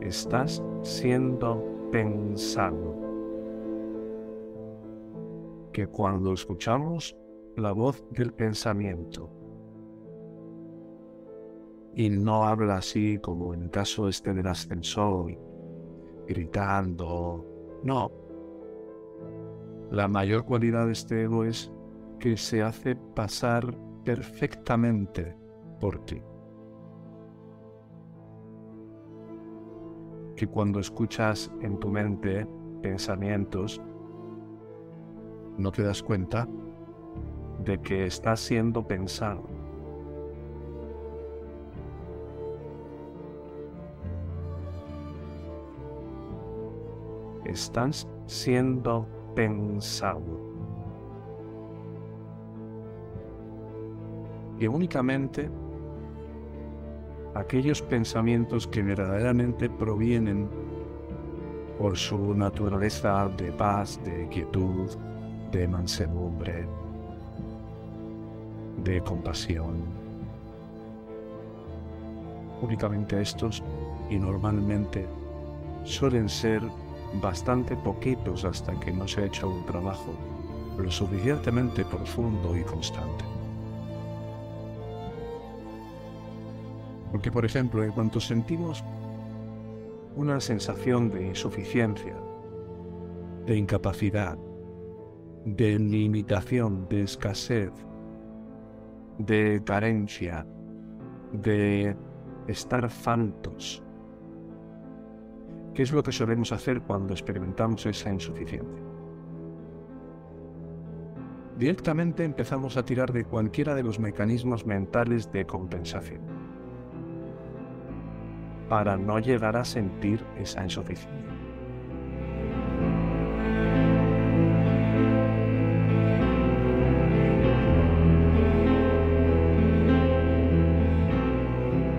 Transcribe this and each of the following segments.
Estás siendo pensado. Que cuando escuchamos la voz del pensamiento y no habla así como en el caso este del ascensor, gritando, no. La mayor cualidad de este ego es que se hace pasar perfectamente por ti. Que cuando escuchas en tu mente pensamientos, no te das cuenta de que estás siendo pensado. Estás siendo pensado. Y únicamente aquellos pensamientos que verdaderamente provienen por su naturaleza de paz, de quietud, de mansedumbre, de compasión. Únicamente estos y normalmente suelen ser bastante poquitos hasta que no se ha hecho un trabajo lo suficientemente profundo y constante. Porque, por ejemplo, en cuanto sentimos una sensación de insuficiencia, de incapacidad, de limitación, de escasez, de carencia, de estar faltos, ¿Qué es lo que solemos hacer cuando experimentamos esa insuficiencia? Directamente empezamos a tirar de cualquiera de los mecanismos mentales de compensación para no llegar a sentir esa insuficiencia.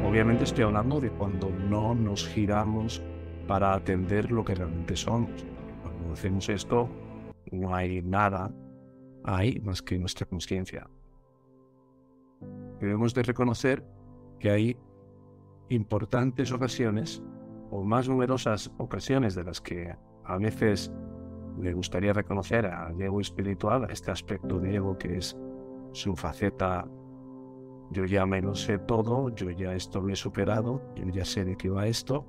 Obviamente estoy hablando de cuando no nos giramos para atender lo que realmente somos. Cuando hacemos esto, no hay nada ahí más que nuestra conciencia. Debemos de reconocer que hay importantes ocasiones o más numerosas ocasiones de las que a veces le gustaría reconocer al ego espiritual, a este aspecto de ego que es su faceta, yo ya me lo sé todo, yo ya esto lo he superado, yo ya sé de qué va esto,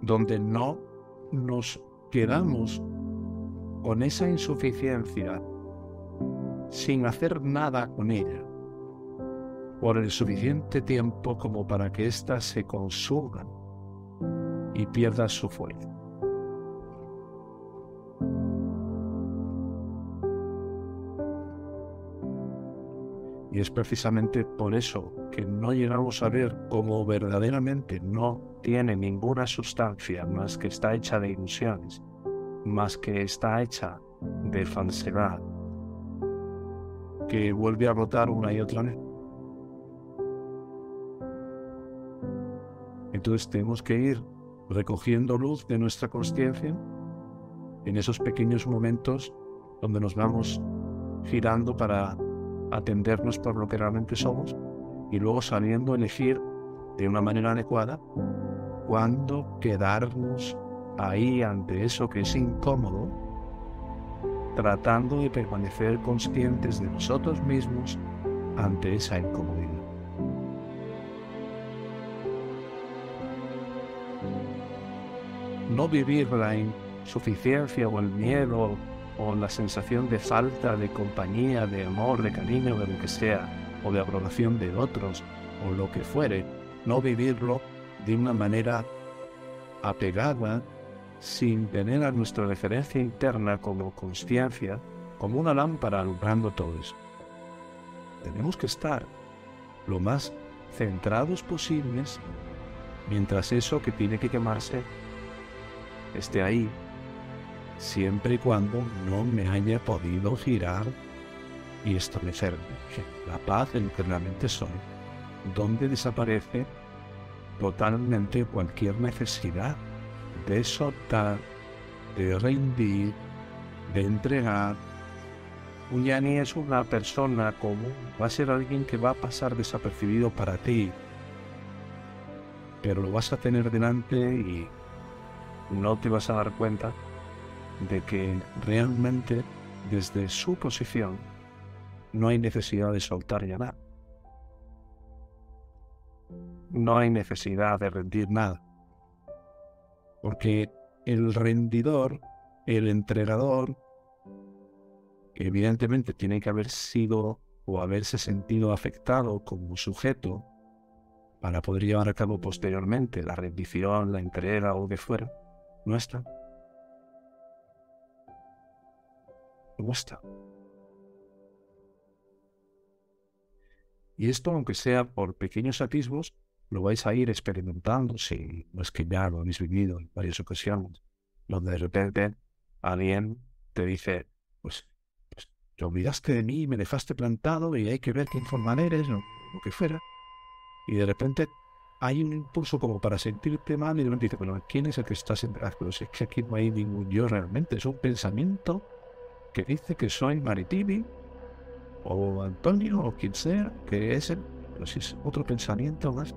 donde no nos quedamos con esa insuficiencia sin hacer nada con ella por el suficiente tiempo como para que ésta se consuma y pierda su fuerza. Y es precisamente por eso que no llegamos a ver cómo verdaderamente no tiene ninguna sustancia más que está hecha de ilusiones, más que está hecha de falsedad, que vuelve a brotar una y otra vez. Entonces tenemos que ir recogiendo luz de nuestra conciencia en esos pequeños momentos donde nos vamos girando para atendernos por lo que realmente somos y luego sabiendo elegir de una manera adecuada cuándo quedarnos ahí ante eso que es incómodo, tratando de permanecer conscientes de nosotros mismos ante esa incomodidad. No vivir la insuficiencia o el miedo o la sensación de falta de compañía, de amor, de cariño, de lo que sea, o de aprobación de otros, o lo que fuere, no vivirlo de una manera apegada, sin tener a nuestra referencia interna como conciencia, como una lámpara alumbrando todo eso. Tenemos que estar lo más centrados posibles mientras eso que tiene que quemarse esté ahí, siempre y cuando no me haya podido girar y establecer la paz en que realmente soy, donde desaparece totalmente cualquier necesidad de soltar, de rendir, de entregar. Un yani es una persona común, va a ser alguien que va a pasar desapercibido para ti, pero lo vas a tener delante y no te vas a dar cuenta de que realmente desde su posición no hay necesidad de soltar ya nada. No hay necesidad de rendir nada. Porque el rendidor, el entregador, evidentemente tiene que haber sido o haberse sentido afectado como sujeto para poder llevar a cabo posteriormente la rendición, la entrega o de fuera, no está. No está. Y esto, aunque sea por pequeños atisbos, lo vais a ir experimentando si no es que ya lo habéis vivido en varias ocasiones, donde de repente alguien te dice, pues, pues te olvidaste de mí, me dejaste plantado y hay que ver qué informal eres o lo que fuera. Y de repente hay un impulso como para sentirte mal y repente dice, bueno, ¿quién es el que está en Pero si es que aquí no hay ningún yo realmente, es un pensamiento que dice que soy Maritibi o Antonio o quien sea, que es el, pero si es otro pensamiento más.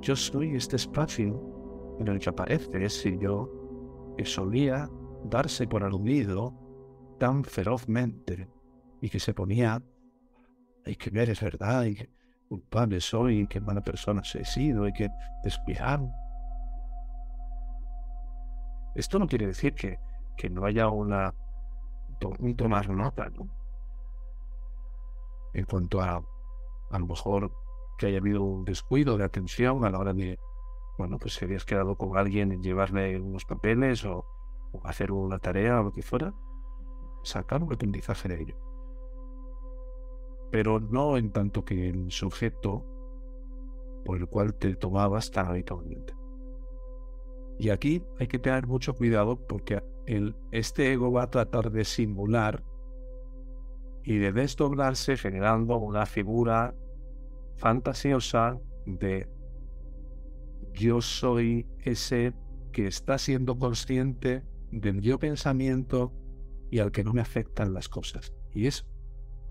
Yo soy este espacio en el que aparece ese yo que solía darse por aludido tan ferozmente y que se ponía, hay que ver, es verdad, y que culpable soy, qué mala persona he sido, y que descuidado. Esto no quiere decir que, que no haya una, un tomar nota, ¿no? en cuanto a a lo mejor que haya habido un descuido de atención a la hora de, bueno, pues si habías quedado con alguien en llevarle unos papeles o, hacer una tarea o lo que fuera, sacar un aprendizaje de ello. Pero no en tanto que el sujeto por el cual te tomabas tan habitualmente. Y aquí hay que tener mucho cuidado porque el, este ego va a tratar de simular y de desdoblarse generando una figura fantasiosa de yo soy ese que está siendo consciente del yo pensamiento y al que no me afectan las cosas. Y es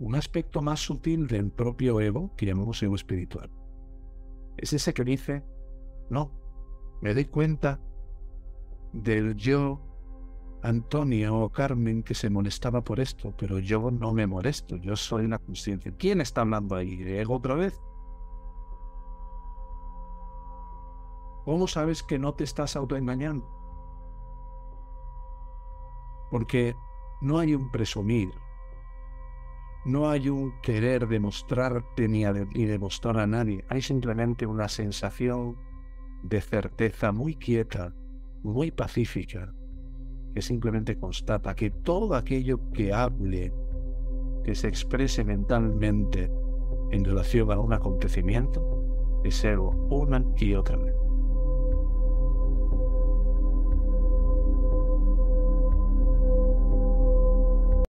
un aspecto más sutil del propio ego que llamamos ego espiritual. Es ese que dice, no, me doy cuenta del yo Antonio o Carmen que se molestaba por esto, pero yo no me molesto, yo soy una conciencia. ¿Quién está hablando ahí? ¿Ego otra vez? ¿Cómo sabes que no te estás autoengañando? Porque no hay un presumir, no hay un querer demostrarte ni, ni demostrar a nadie, hay simplemente una sensación de certeza muy quieta, muy pacífica, que simplemente constata que todo aquello que hable, que se exprese mentalmente en relación a un acontecimiento, es ego una y otra vez.